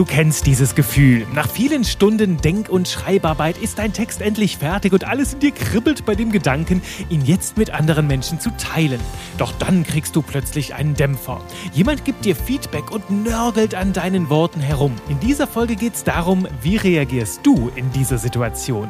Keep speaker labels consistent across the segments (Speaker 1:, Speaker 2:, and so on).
Speaker 1: Du kennst dieses Gefühl. Nach vielen Stunden Denk- und Schreibarbeit ist dein Text endlich fertig und alles in dir kribbelt bei dem Gedanken, ihn jetzt mit anderen Menschen zu teilen. Doch dann kriegst du plötzlich einen Dämpfer. Jemand gibt dir Feedback und nörgelt an deinen Worten herum. In dieser Folge geht es darum, wie reagierst du in dieser Situation.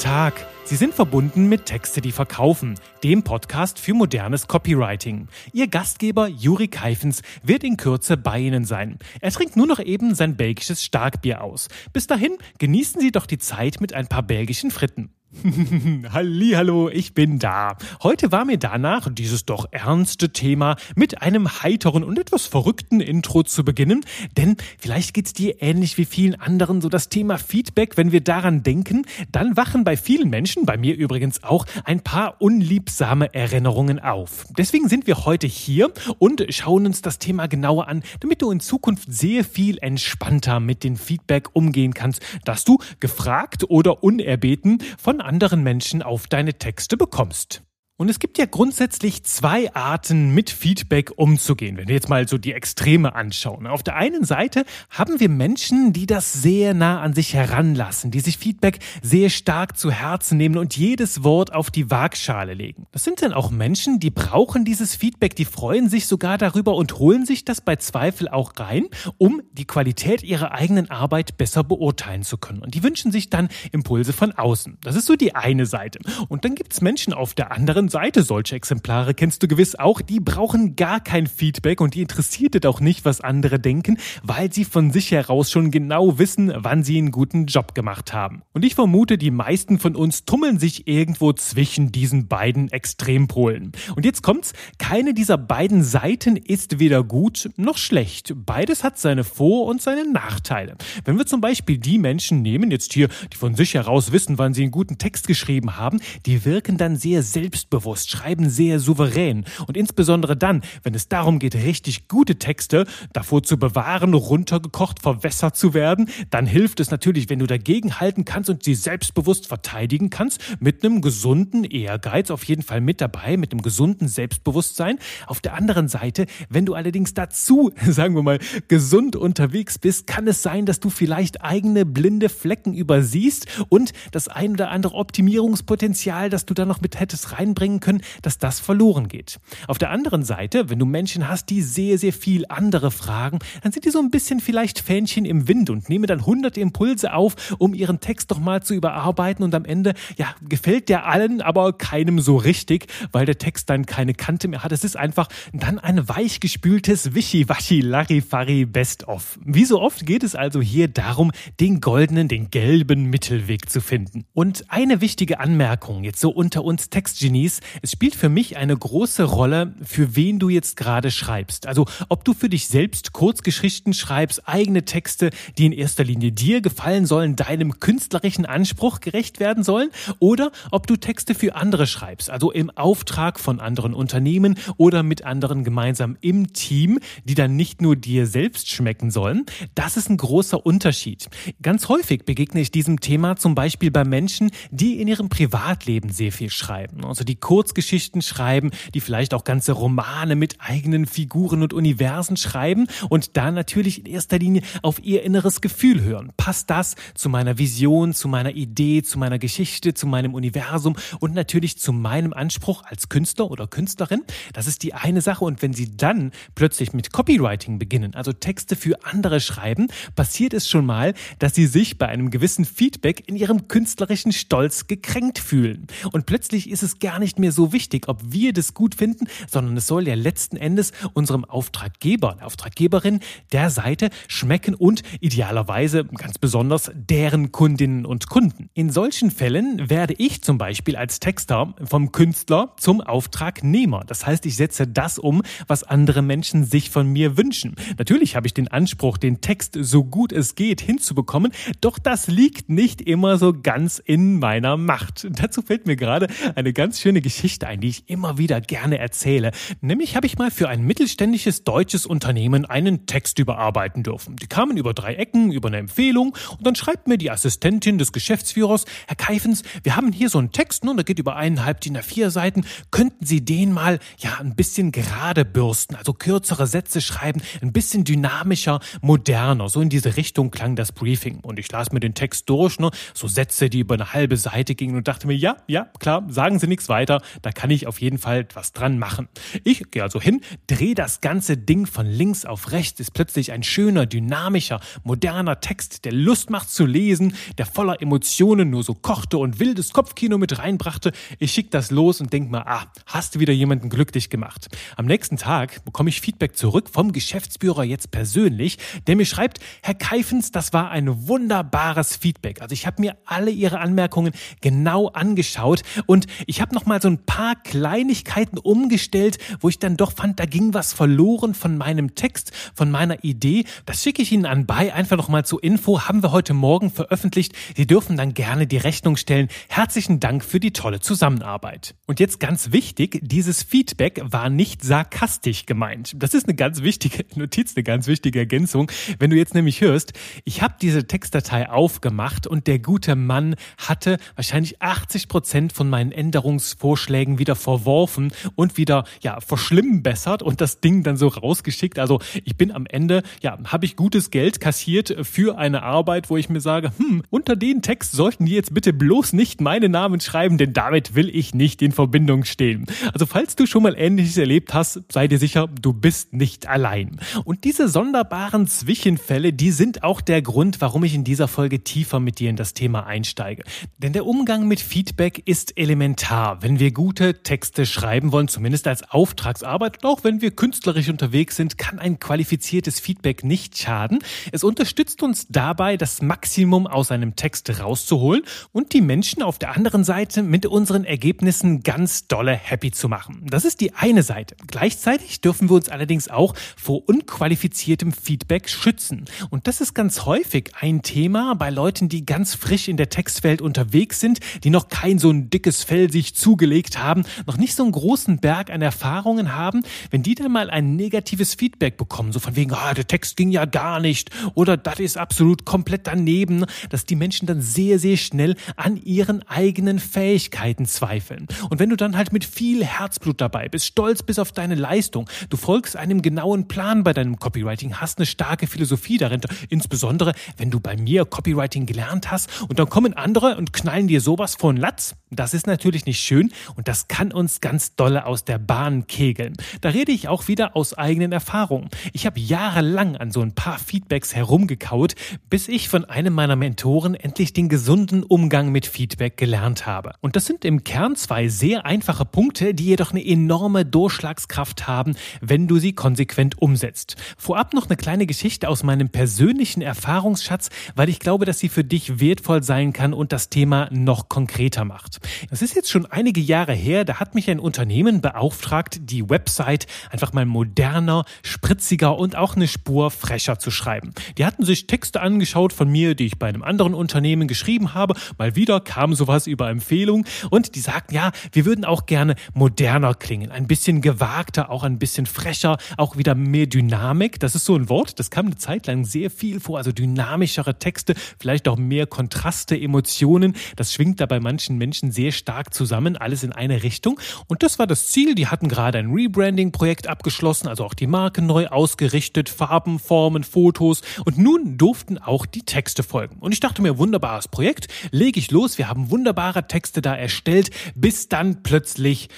Speaker 1: Tag. Sie sind verbunden mit Texte, die verkaufen, dem Podcast für modernes Copywriting. Ihr Gastgeber Juri Keifens wird in Kürze bei Ihnen sein. Er trinkt nur noch eben sein belgisches Starkbier aus. Bis dahin genießen Sie doch die Zeit mit ein paar belgischen Fritten. Hallo, ich bin da. Heute war mir danach, dieses doch ernste Thema mit einem heiteren und etwas verrückten Intro zu beginnen, denn vielleicht geht's dir ähnlich wie vielen anderen so das Thema Feedback, wenn wir daran denken, dann wachen bei vielen Menschen, bei mir übrigens auch, ein paar unliebsame Erinnerungen auf. Deswegen sind wir heute hier und schauen uns das Thema genauer an, damit du in Zukunft sehr viel entspannter mit dem Feedback umgehen kannst, dass du gefragt oder unerbeten von anderen Menschen auf deine Texte bekommst. Und es gibt ja grundsätzlich zwei Arten, mit Feedback umzugehen, wenn wir jetzt mal so die Extreme anschauen. Auf der einen Seite haben wir Menschen, die das sehr nah an sich heranlassen, die sich Feedback sehr stark zu Herzen nehmen und jedes Wort auf die Waagschale legen. Das sind dann auch Menschen, die brauchen dieses Feedback, die freuen sich sogar darüber und holen sich das bei Zweifel auch rein, um die Qualität ihrer eigenen Arbeit besser beurteilen zu können. Und die wünschen sich dann Impulse von außen. Das ist so die eine Seite. Und dann gibt es Menschen auf der anderen Seite, solche Exemplare kennst du gewiss auch, die brauchen gar kein Feedback und die interessiert es auch nicht, was andere denken, weil sie von sich heraus schon genau wissen, wann sie einen guten Job gemacht haben. Und ich vermute, die meisten von uns tummeln sich irgendwo zwischen diesen beiden Extrempolen. Und jetzt kommt's, keine dieser beiden Seiten ist weder gut noch schlecht. Beides hat seine Vor- und seine Nachteile. Wenn wir zum Beispiel die Menschen nehmen, jetzt hier, die von sich heraus wissen, wann sie einen guten Text geschrieben haben, die wirken dann sehr selbstbewusst selbstbewusst, schreiben sehr souverän und insbesondere dann, wenn es darum geht, richtig gute Texte davor zu bewahren, runtergekocht, verwässert zu werden, dann hilft es natürlich, wenn du dagegen halten kannst und sie selbstbewusst verteidigen kannst, mit einem gesunden Ehrgeiz auf jeden Fall mit dabei, mit einem gesunden Selbstbewusstsein. Auf der anderen Seite, wenn du allerdings dazu, sagen wir mal, gesund unterwegs bist, kann es sein, dass du vielleicht eigene blinde Flecken übersiehst und das ein oder andere Optimierungspotenzial, das du da noch mit hättest reinbringen bringen können, dass das verloren geht. Auf der anderen Seite, wenn du Menschen hast, die sehr, sehr viel andere fragen, dann sind die so ein bisschen vielleicht Fähnchen im Wind und nehmen dann hunderte Impulse auf, um ihren Text doch mal zu überarbeiten und am Ende, ja, gefällt der allen, aber keinem so richtig, weil der Text dann keine Kante mehr hat. Es ist einfach dann ein weichgespültes Wischiwaschi Larifari Best-of. Wie so oft geht es also hier darum, den goldenen, den gelben Mittelweg zu finden. Und eine wichtige Anmerkung jetzt so unter uns Textgenies, es spielt für mich eine große Rolle, für wen du jetzt gerade schreibst. Also ob du für dich selbst Kurzgeschichten schreibst, eigene Texte, die in erster Linie dir gefallen sollen, deinem künstlerischen Anspruch gerecht werden sollen, oder ob du Texte für andere schreibst, also im Auftrag von anderen Unternehmen oder mit anderen gemeinsam im Team, die dann nicht nur dir selbst schmecken sollen. Das ist ein großer Unterschied. Ganz häufig begegne ich diesem Thema zum Beispiel bei Menschen, die in ihrem Privatleben sehr viel schreiben. Also die Kurzgeschichten schreiben, die vielleicht auch ganze Romane mit eigenen Figuren und Universen schreiben und da natürlich in erster Linie auf ihr inneres Gefühl hören. Passt das zu meiner Vision, zu meiner Idee, zu meiner Geschichte, zu meinem Universum und natürlich zu meinem Anspruch als Künstler oder Künstlerin? Das ist die eine Sache und wenn sie dann plötzlich mit Copywriting beginnen, also Texte für andere schreiben, passiert es schon mal, dass sie sich bei einem gewissen Feedback in ihrem künstlerischen Stolz gekränkt fühlen. Und plötzlich ist es gar nicht mehr so wichtig, ob wir das gut finden, sondern es soll ja letzten Endes unserem Auftraggeber, der Auftraggeberin der Seite schmecken und idealerweise ganz besonders deren Kundinnen und Kunden. In solchen Fällen werde ich zum Beispiel als Texter vom Künstler zum Auftragnehmer. Das heißt, ich setze das um, was andere Menschen sich von mir wünschen. Natürlich habe ich den Anspruch, den Text so gut es geht hinzubekommen, doch das liegt nicht immer so ganz in meiner Macht. Dazu fällt mir gerade eine ganz schöne eine Geschichte ein, die ich immer wieder gerne erzähle. Nämlich habe ich mal für ein mittelständisches deutsches Unternehmen einen Text überarbeiten dürfen. Die kamen über drei Ecken, über eine Empfehlung und dann schreibt mir die Assistentin des Geschäftsführers, Herr Keifens, wir haben hier so einen Text, ne, der geht über eineinhalb DIN A4 Seiten. Könnten Sie den mal, ja, ein bisschen gerade bürsten, also kürzere Sätze schreiben, ein bisschen dynamischer, moderner. So in diese Richtung klang das Briefing. Und ich las mir den Text durch, ne, so Sätze, die über eine halbe Seite gingen und dachte mir, ja, ja, klar, sagen Sie nichts weiter, da kann ich auf jeden Fall etwas dran machen. Ich gehe also hin, drehe das ganze Ding von links auf rechts, ist plötzlich ein schöner, dynamischer, moderner Text, der Lust macht zu lesen, der voller Emotionen nur so kochte und wildes Kopfkino mit reinbrachte. Ich schick das los und denk mal, ah, hast du wieder jemanden glücklich gemacht. Am nächsten Tag bekomme ich Feedback zurück vom Geschäftsführer jetzt persönlich, der mir schreibt, Herr Keifens, das war ein wunderbares Feedback. Also ich habe mir alle Ihre Anmerkungen genau angeschaut und ich habe noch mal so ein paar Kleinigkeiten umgestellt, wo ich dann doch fand, da ging was verloren von meinem Text, von meiner Idee. Das schicke ich Ihnen anbei einfach noch mal zur Info. Haben wir heute Morgen veröffentlicht. Sie dürfen dann gerne die Rechnung stellen. Herzlichen Dank für die tolle Zusammenarbeit. Und jetzt ganz wichtig, dieses Feedback war nicht sarkastisch gemeint. Das ist eine ganz wichtige Notiz, eine ganz wichtige Ergänzung. Wenn du jetzt nämlich hörst, ich habe diese Textdatei aufgemacht und der gute Mann hatte wahrscheinlich 80 Prozent von meinen Änderungsvorschlägen wieder verworfen und wieder ja verschlimmbessert und das Ding dann so rausgeschickt. Also ich bin am Ende ja habe ich gutes Geld kassiert für eine Arbeit, wo ich mir sage, hm, unter den Text sollten die jetzt bitte bloß nicht meine Namen schreiben, denn damit will ich nicht in Verbindung stehen. Also falls du schon mal Ähnliches erlebt hast, sei dir sicher, du bist nicht allein. Und diese sonderbaren Zwischenfälle, die sind auch der Grund, warum ich in dieser Folge tiefer mit dir in das Thema einsteige. Denn der Umgang mit Feedback ist elementar, wenn wir gute Texte schreiben wollen, zumindest als Auftragsarbeit. Auch wenn wir künstlerisch unterwegs sind, kann ein qualifiziertes Feedback nicht schaden. Es unterstützt uns dabei, das Maximum aus einem Text rauszuholen und die Menschen auf der anderen Seite mit unseren Ergebnissen ganz dolle happy zu machen. Das ist die eine Seite. Gleichzeitig dürfen wir uns allerdings auch vor unqualifiziertem Feedback schützen. Und das ist ganz häufig ein Thema bei Leuten, die ganz frisch in der Textwelt unterwegs sind, die noch kein so ein dickes Fell sich zugelegt haben, noch nicht so einen großen Berg an Erfahrungen haben. Wenn die dann mal ein negatives Feedback bekommen, so von wegen, ah, der Text ging ja gar nicht oder das ist absolut komplett daneben, dass die Menschen dann sehr, sehr schnell an ihren eigenen Fähigkeiten zweifeln. Und wenn du dann halt mit viel Herzblut dabei bist, stolz bist auf deine Leistung, du folgst einem genauen Plan bei deinem Copywriting, hast eine starke Philosophie darin, insbesondere wenn du bei mir Copywriting gelernt hast und dann kommen andere und knallen dir sowas von Latz, das ist natürlich nicht schön und das kann uns ganz dolle aus der Bahn kegeln. Da rede ich auch wieder aus eigenen Erfahrungen. Ich habe jahrelang an so ein paar Feedbacks herumgekaut, bis ich von einem meiner Mentoren endlich den gesunden Umgang mit Feedback gelernt habe. Und das sind im Kern zwei sehr einfache Punkte, die jedoch eine enorme Durchschlagskraft haben, wenn du sie konsequent umsetzt. Vorab noch eine kleine Geschichte aus meinem persönlichen Erfahrungsschatz, weil ich glaube, dass sie für dich wertvoll sein kann und das Thema noch konkreter macht. Das ist jetzt schon einige Jahre her, da hat mich ein Unternehmen beauftragt, die Website einfach mal moderner, spritziger und auch eine Spur frecher zu schreiben. Die hatten sich Texte angeschaut von mir, die ich bei einem anderen Unternehmen geschrieben habe. Mal wieder kam sowas über Empfehlung und die sagten, ja, wir würden auch gerne moderner klingen, ein bisschen gewagter, auch ein bisschen frecher, auch wieder mehr Dynamik. Das ist so ein Wort, das kam eine Zeit lang sehr viel vor, also dynamischere Texte, vielleicht auch mehr Kontraste, Emotionen. Das schwingt da bei manchen Menschen sehr stark zusammen, alles in eine Richtung. Und das war das Ziel. Die hatten gerade ein Rebranding-Projekt abgeschlossen, also auch die Marke neu ausgerichtet, Farben, Formen, Fotos. Und nun durften auch die Texte folgen. Und ich dachte mir, wunderbares Projekt, lege ich los. Wir haben wunderbare Texte da erstellt, bis dann plötzlich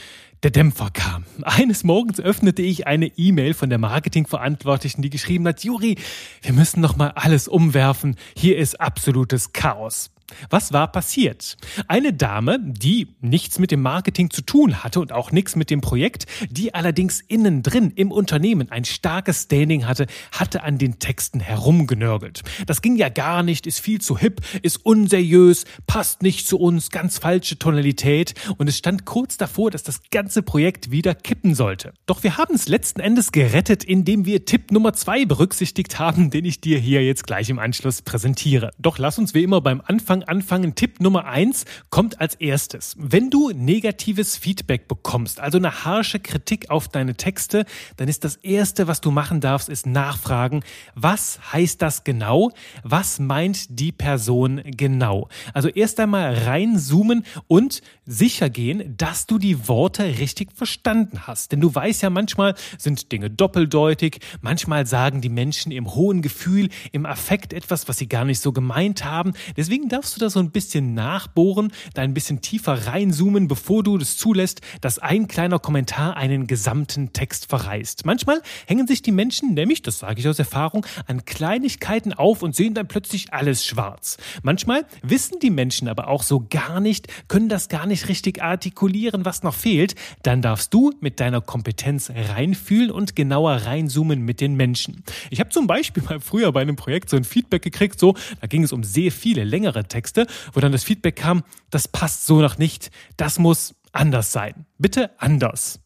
Speaker 1: der Dämpfer kam. Eines Morgens öffnete ich eine E-Mail von der Marketingverantwortlichen, die geschrieben hat, Juri, wir müssen noch mal alles umwerfen. Hier ist absolutes Chaos. Was war passiert? Eine Dame, die nichts mit dem Marketing zu tun hatte und auch nichts mit dem Projekt, die allerdings innen drin im Unternehmen ein starkes Standing hatte, hatte an den Texten herumgenörgelt. Das ging ja gar nicht, ist viel zu hip, ist unseriös, passt nicht zu uns, ganz falsche Tonalität und es stand kurz davor, dass das ganze Projekt wieder kippen sollte. Doch wir haben es letzten Endes gerettet, indem wir Tipp Nummer zwei berücksichtigt haben, den ich dir hier jetzt gleich im Anschluss präsentiere. Doch lass uns wie immer beim Anfang Anfang anfangen. Tipp Nummer eins kommt als erstes. Wenn du negatives Feedback bekommst, also eine harsche Kritik auf deine Texte, dann ist das erste, was du machen darfst, ist nachfragen, was heißt das genau? Was meint die Person genau? Also erst einmal reinzoomen und sicher gehen, dass du die Worte richtig verstanden hast. Denn du weißt ja, manchmal sind Dinge doppeldeutig, manchmal sagen die Menschen im hohen Gefühl, im Affekt etwas, was sie gar nicht so gemeint haben. Deswegen darfst du da so ein bisschen nachbohren, da ein bisschen tiefer reinzoomen, bevor du das zulässt, dass ein kleiner Kommentar einen gesamten Text verreißt. Manchmal hängen sich die Menschen, nämlich, das sage ich aus Erfahrung, an Kleinigkeiten auf und sehen dann plötzlich alles schwarz. Manchmal wissen die Menschen aber auch so gar nicht, können das gar nicht richtig artikulieren, was noch fehlt. Dann darfst du mit deiner Kompetenz reinfühlen und genauer reinzoomen mit den Menschen. Ich habe zum Beispiel mal früher bei einem Projekt so ein Feedback gekriegt, so, da ging es um sehr viele längere Texte, wo dann das Feedback kam, das passt so noch nicht, das muss anders sein. Bitte anders.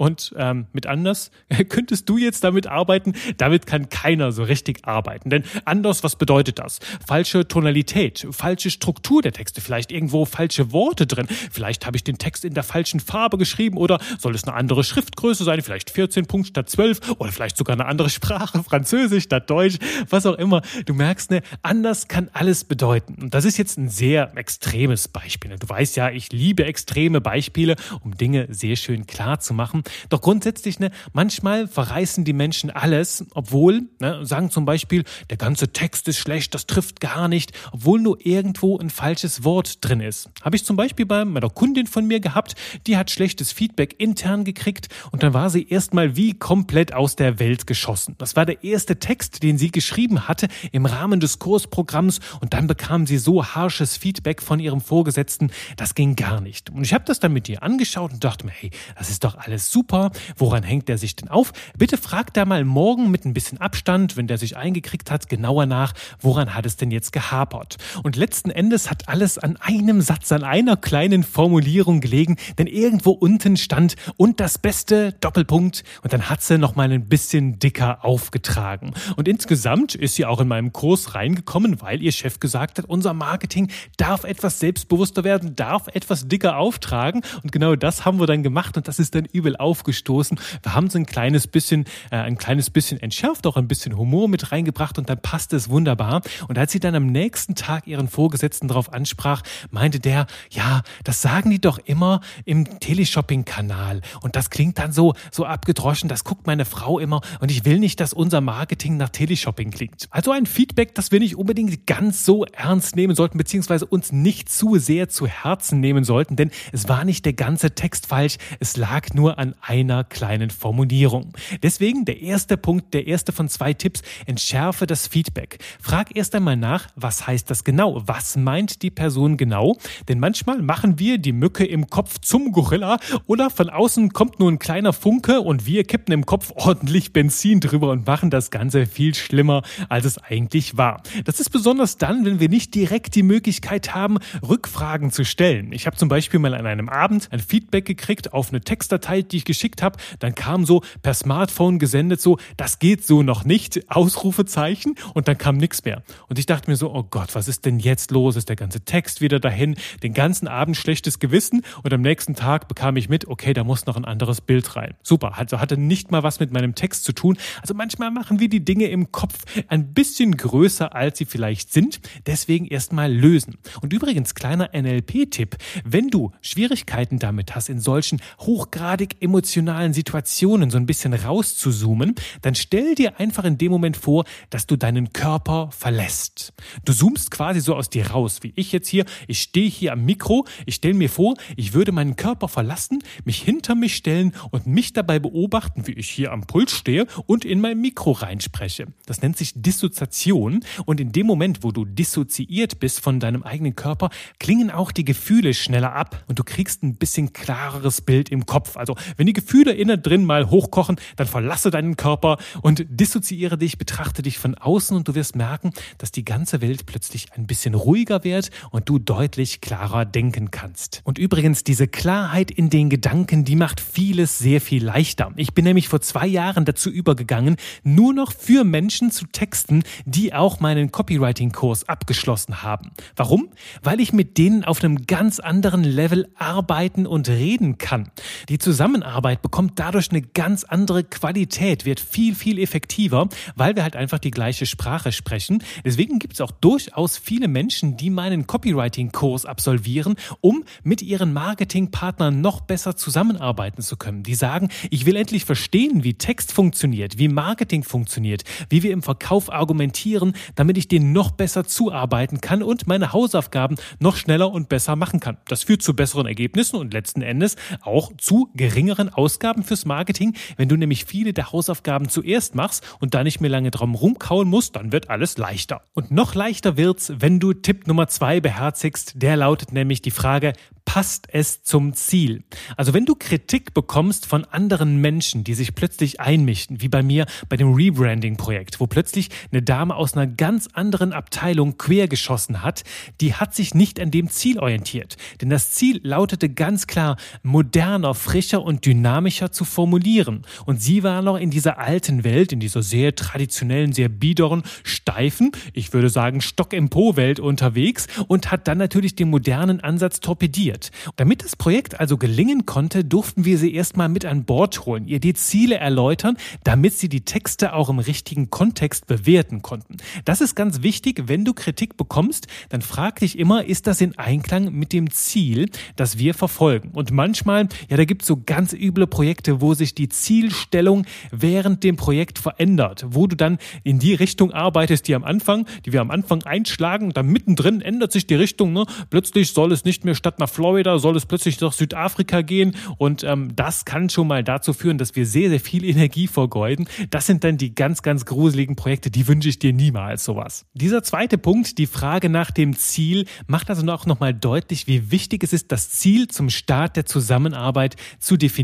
Speaker 1: Und ähm, mit anders könntest du jetzt damit arbeiten. Damit kann keiner so richtig arbeiten. Denn anders, was bedeutet das? Falsche Tonalität, falsche Struktur der Texte, vielleicht irgendwo falsche Worte drin. Vielleicht habe ich den Text in der falschen Farbe geschrieben oder soll es eine andere Schriftgröße sein? Vielleicht 14 Punkt statt 12 oder vielleicht sogar eine andere Sprache, Französisch statt Deutsch, was auch immer. Du merkst, ne, anders kann alles bedeuten. Und das ist jetzt ein sehr extremes Beispiel. Du weißt ja, ich liebe extreme Beispiele, um Dinge sehr schön klar zu machen. Doch grundsätzlich, ne, manchmal verreißen die Menschen alles, obwohl, ne, sagen zum Beispiel, der ganze Text ist schlecht, das trifft gar nicht, obwohl nur irgendwo ein falsches Wort drin ist. Habe ich zum Beispiel bei meiner Kundin von mir gehabt, die hat schlechtes Feedback intern gekriegt und dann war sie erstmal wie komplett aus der Welt geschossen. Das war der erste Text, den sie geschrieben hatte im Rahmen des Kursprogramms und dann bekam sie so harsches Feedback von ihrem Vorgesetzten, das ging gar nicht. Und ich habe das dann mit ihr angeschaut und dachte mir, hey, das ist doch alles super. Woran hängt der sich denn auf? Bitte fragt da mal morgen mit ein bisschen Abstand, wenn der sich eingekriegt hat, genauer nach, woran hat es denn jetzt gehapert? Und letzten Endes hat alles an einem Satz, an einer kleinen Formulierung gelegen, denn irgendwo unten stand und das Beste, Doppelpunkt, und dann hat sie noch mal ein bisschen dicker aufgetragen. Und insgesamt ist sie auch in meinem Kurs reingekommen, weil ihr Chef gesagt hat, unser Marketing darf etwas selbstbewusster werden, darf etwas dicker auftragen. Und genau das haben wir dann gemacht und das ist dann übel aufgestoßen. Wir haben es ein kleines bisschen, äh, ein kleines bisschen entschärft, auch ein bisschen Humor mit reingebracht und dann passte es wunderbar. Und als sie dann am nächsten Tag ihren Vorgesetzten darauf ansprach, meinte der, ja, das sagen die doch immer im Teleshopping-Kanal. Und das klingt dann so, so abgedroschen, das guckt meine Frau immer und ich will nicht, dass unser Marketing nach Teleshopping klingt. Also ein Feedback, das wir nicht unbedingt ganz so ernst nehmen sollten, beziehungsweise uns nicht zu sehr zu Herzen nehmen sollten, denn es war nicht der ganze Text falsch, es lag nur an einer kleinen Formulierung. Deswegen der erste Punkt, der erste von zwei Tipps, entschärfe das Feedback. Frag erst einmal nach, was heißt das genau? Was meint die Person genau? Denn manchmal machen wir die Mücke im Kopf zum Gorilla oder von außen kommt nur ein kleiner Funke und wir kippen im Kopf ordentlich Benzin drüber und machen das Ganze viel schlimmer, als es eigentlich war. Das ist besonders dann, wenn wir nicht direkt die Möglichkeit haben, Rückfragen zu stellen. Ich habe zum Beispiel mal an einem Abend ein Feedback gekriegt auf eine Textdatei, die ich geschickt habe. Dann kam so per Smartphone gesendet so, das geht so noch nicht, Ausrufezeichen und dann kam nichts mehr. Und ich dachte mir so, oh Gott, was ist denn jetzt los? Ist der ganze Text wieder dahin? Den ganzen Abend schlechtes Gewissen und am nächsten Tag bekam ich mit, okay, da muss noch ein anderes Bild rein. Super, also hatte nicht mal was mit meinem Text zu tun. Also manchmal machen wir die Dinge im Kopf ein bisschen größer, als sie vielleicht sind. Deswegen erstmal lösen. Und übrigens, kleiner NLP-Tipp, wenn du Schwierigkeiten damit hast, in solchen hochgradig emotionalen Situationen so ein bisschen rauszuzoomen, dann stell dir einfach in dem Moment vor, dass du deinen Körper verlässt. Du zoomst quasi so aus dir raus, wie ich jetzt hier. Ich stehe hier am Mikro, ich stelle mir vor, ich würde meinen Körper verlassen, mich hinter mich stellen und mich dabei beobachten, wie ich hier am Puls stehe und in mein Mikro reinspreche. Das nennt sich Dissoziation und in dem Moment, wo du dissoziiert bist von deinem eigenen Körper, klingen auch die Gefühle schneller ab und du kriegst ein bisschen klareres Bild im Kopf. Also Wenn die Gefühle innen drin mal hochkochen, dann verlasse deinen Körper und dissoziiere dich, betrachte dich von außen und du wirst merken, dass die ganze Welt plötzlich ein bisschen ruhiger wird und du deutlich klarer denken kannst. Und übrigens, diese Klarheit in den Gedanken, die macht vieles sehr viel leichter. Ich bin nämlich vor zwei Jahren dazu übergegangen, nur noch für Menschen zu texten, die auch meinen Copywriting-Kurs abgeschlossen haben. Warum? Weil ich mit denen auf einem ganz anderen Level arbeiten und reden kann. Die Zusammenarbeit bekommt dadurch eine ganz andere Qualität, wird viel, viel effektiver, weil wir halt einfach die gleiche Sprache sprechen. Deswegen gibt es auch durchaus viele Menschen, die meinen Copywriting-Kurs absolvieren, um mit ihren Marketingpartnern noch besser zusammenarbeiten zu können. Die sagen, ich will endlich verstehen, wie Text funktioniert, wie Marketing funktioniert, wie wir im Verkauf argumentieren, damit ich denen noch besser zuarbeiten kann und meine Hausaufgaben noch schneller und besser machen kann. Das führt zu besseren Ergebnissen und letzten Endes auch zu geringeren Ausgaben fürs Marketing. Wenn du nämlich viele der Hausaufgaben zuerst machst und da nicht mehr lange drum rumkauen musst, dann wird alles leichter. Und noch leichter wird's, wenn du Tipp Nummer zwei beherzigst. Der lautet nämlich die Frage, passt es zum Ziel? Also wenn du Kritik bekommst von anderen Menschen, die sich plötzlich einmischen, wie bei mir bei dem Rebranding-Projekt, wo plötzlich eine Dame aus einer ganz anderen Abteilung quergeschossen hat, die hat sich nicht an dem Ziel orientiert. Denn das Ziel lautete ganz klar, moderner, frischer und dynamischer zu formulieren. Und sie war noch in dieser alten Welt, in dieser sehr traditionellen, sehr biederen, steifen, ich würde sagen Stock im Po-Welt unterwegs und hat dann natürlich den modernen Ansatz torpediert. Damit das Projekt also gelingen konnte, durften wir sie erstmal mit an Bord holen, ihr die Ziele erläutern, damit sie die Texte auch im richtigen Kontext bewerten konnten. Das ist ganz wichtig, wenn du Kritik bekommst, dann frag dich immer, ist das in Einklang mit dem Ziel, das wir verfolgen? Und manchmal, ja, da gibt es so ganz üble Projekte, wo sich die Zielstellung während dem Projekt verändert, wo du dann in die Richtung arbeitest, die am Anfang, die wir am Anfang einschlagen, dann mittendrin ändert sich die Richtung, ne? Plötzlich soll es nicht mehr statt nach Florida, soll es plötzlich nach Südafrika gehen und ähm, das kann schon mal dazu führen, dass wir sehr, sehr viel Energie vergeuden. Das sind dann die ganz, ganz gruseligen Projekte, die wünsche ich dir niemals sowas. Dieser zweite Punkt, die Frage nach dem Ziel, macht also auch nochmal deutlich, wie wichtig es ist, das Ziel zum Start der Zusammenarbeit zu definieren.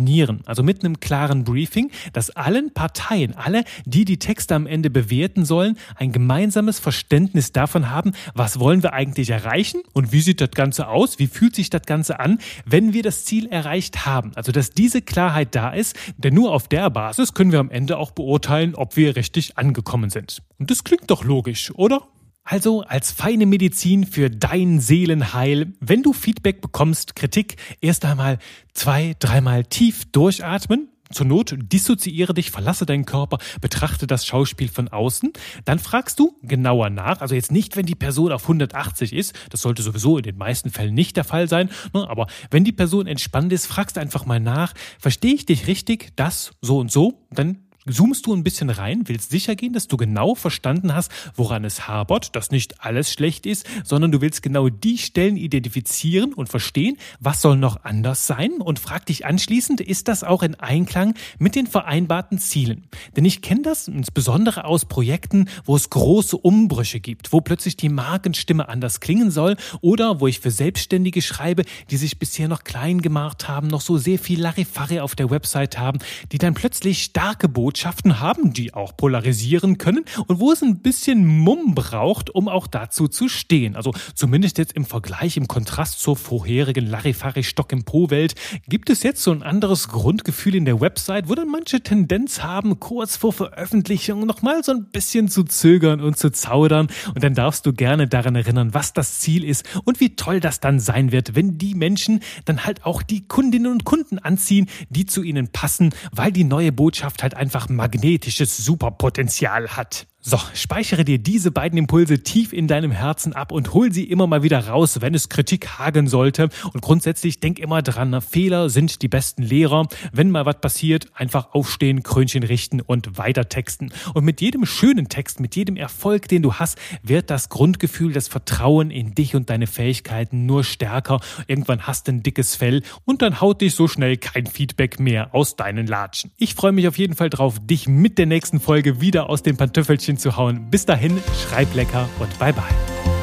Speaker 1: Also mit einem klaren Briefing, dass allen Parteien, alle, die die Texte am Ende bewerten sollen, ein gemeinsames Verständnis davon haben, was wollen wir eigentlich erreichen und wie sieht das Ganze aus, wie fühlt sich das Ganze an, wenn wir das Ziel erreicht haben. Also dass diese Klarheit da ist, denn nur auf der Basis können wir am Ende auch beurteilen, ob wir richtig angekommen sind. Und das klingt doch logisch, oder? Also als feine Medizin für dein Seelenheil, wenn du Feedback bekommst, Kritik, erst einmal zwei, dreimal tief durchatmen, zur Not dissoziiere dich, verlasse deinen Körper, betrachte das Schauspiel von außen. Dann fragst du genauer nach. Also jetzt nicht, wenn die Person auf 180 ist. Das sollte sowieso in den meisten Fällen nicht der Fall sein. Ne? Aber wenn die Person entspannt ist, fragst einfach mal nach. Verstehe ich dich richtig? Das, so und so? Dann zoomst du ein bisschen rein, willst sicher gehen, dass du genau verstanden hast, woran es habert, dass nicht alles schlecht ist, sondern du willst genau die Stellen identifizieren und verstehen, was soll noch anders sein und frag dich anschließend, ist das auch in Einklang mit den vereinbarten Zielen? Denn ich kenne das insbesondere aus Projekten, wo es große Umbrüche gibt, wo plötzlich die Markenstimme anders klingen soll oder wo ich für Selbstständige schreibe, die sich bisher noch klein gemacht haben, noch so sehr viel Larifari auf der Website haben, die dann plötzlich starke Botschaften Botschaften haben, die auch polarisieren können und wo es ein bisschen Mumm braucht, um auch dazu zu stehen. Also zumindest jetzt im Vergleich, im Kontrast zur vorherigen Larifari-Stock im Po-Welt, gibt es jetzt so ein anderes Grundgefühl in der Website, wo dann manche Tendenz haben, kurz vor Veröffentlichung nochmal so ein bisschen zu zögern und zu zaudern. Und dann darfst du gerne daran erinnern, was das Ziel ist und wie toll das dann sein wird, wenn die Menschen dann halt auch die Kundinnen und Kunden anziehen, die zu ihnen passen, weil die neue Botschaft halt einfach magnetisches Superpotenzial hat. So, speichere dir diese beiden Impulse tief in deinem Herzen ab und hol sie immer mal wieder raus, wenn es Kritik hagen sollte. Und grundsätzlich denk immer dran, Fehler sind die besten Lehrer. Wenn mal was passiert, einfach aufstehen, Krönchen richten und weiter texten. Und mit jedem schönen Text, mit jedem Erfolg, den du hast, wird das Grundgefühl, das Vertrauen in dich und deine Fähigkeiten nur stärker. Irgendwann hast du ein dickes Fell und dann haut dich so schnell kein Feedback mehr aus deinen Latschen. Ich freue mich auf jeden Fall drauf, dich mit der nächsten Folge wieder aus den Pantöffelchen zu hauen. Bis dahin, schreib lecker und bye bye.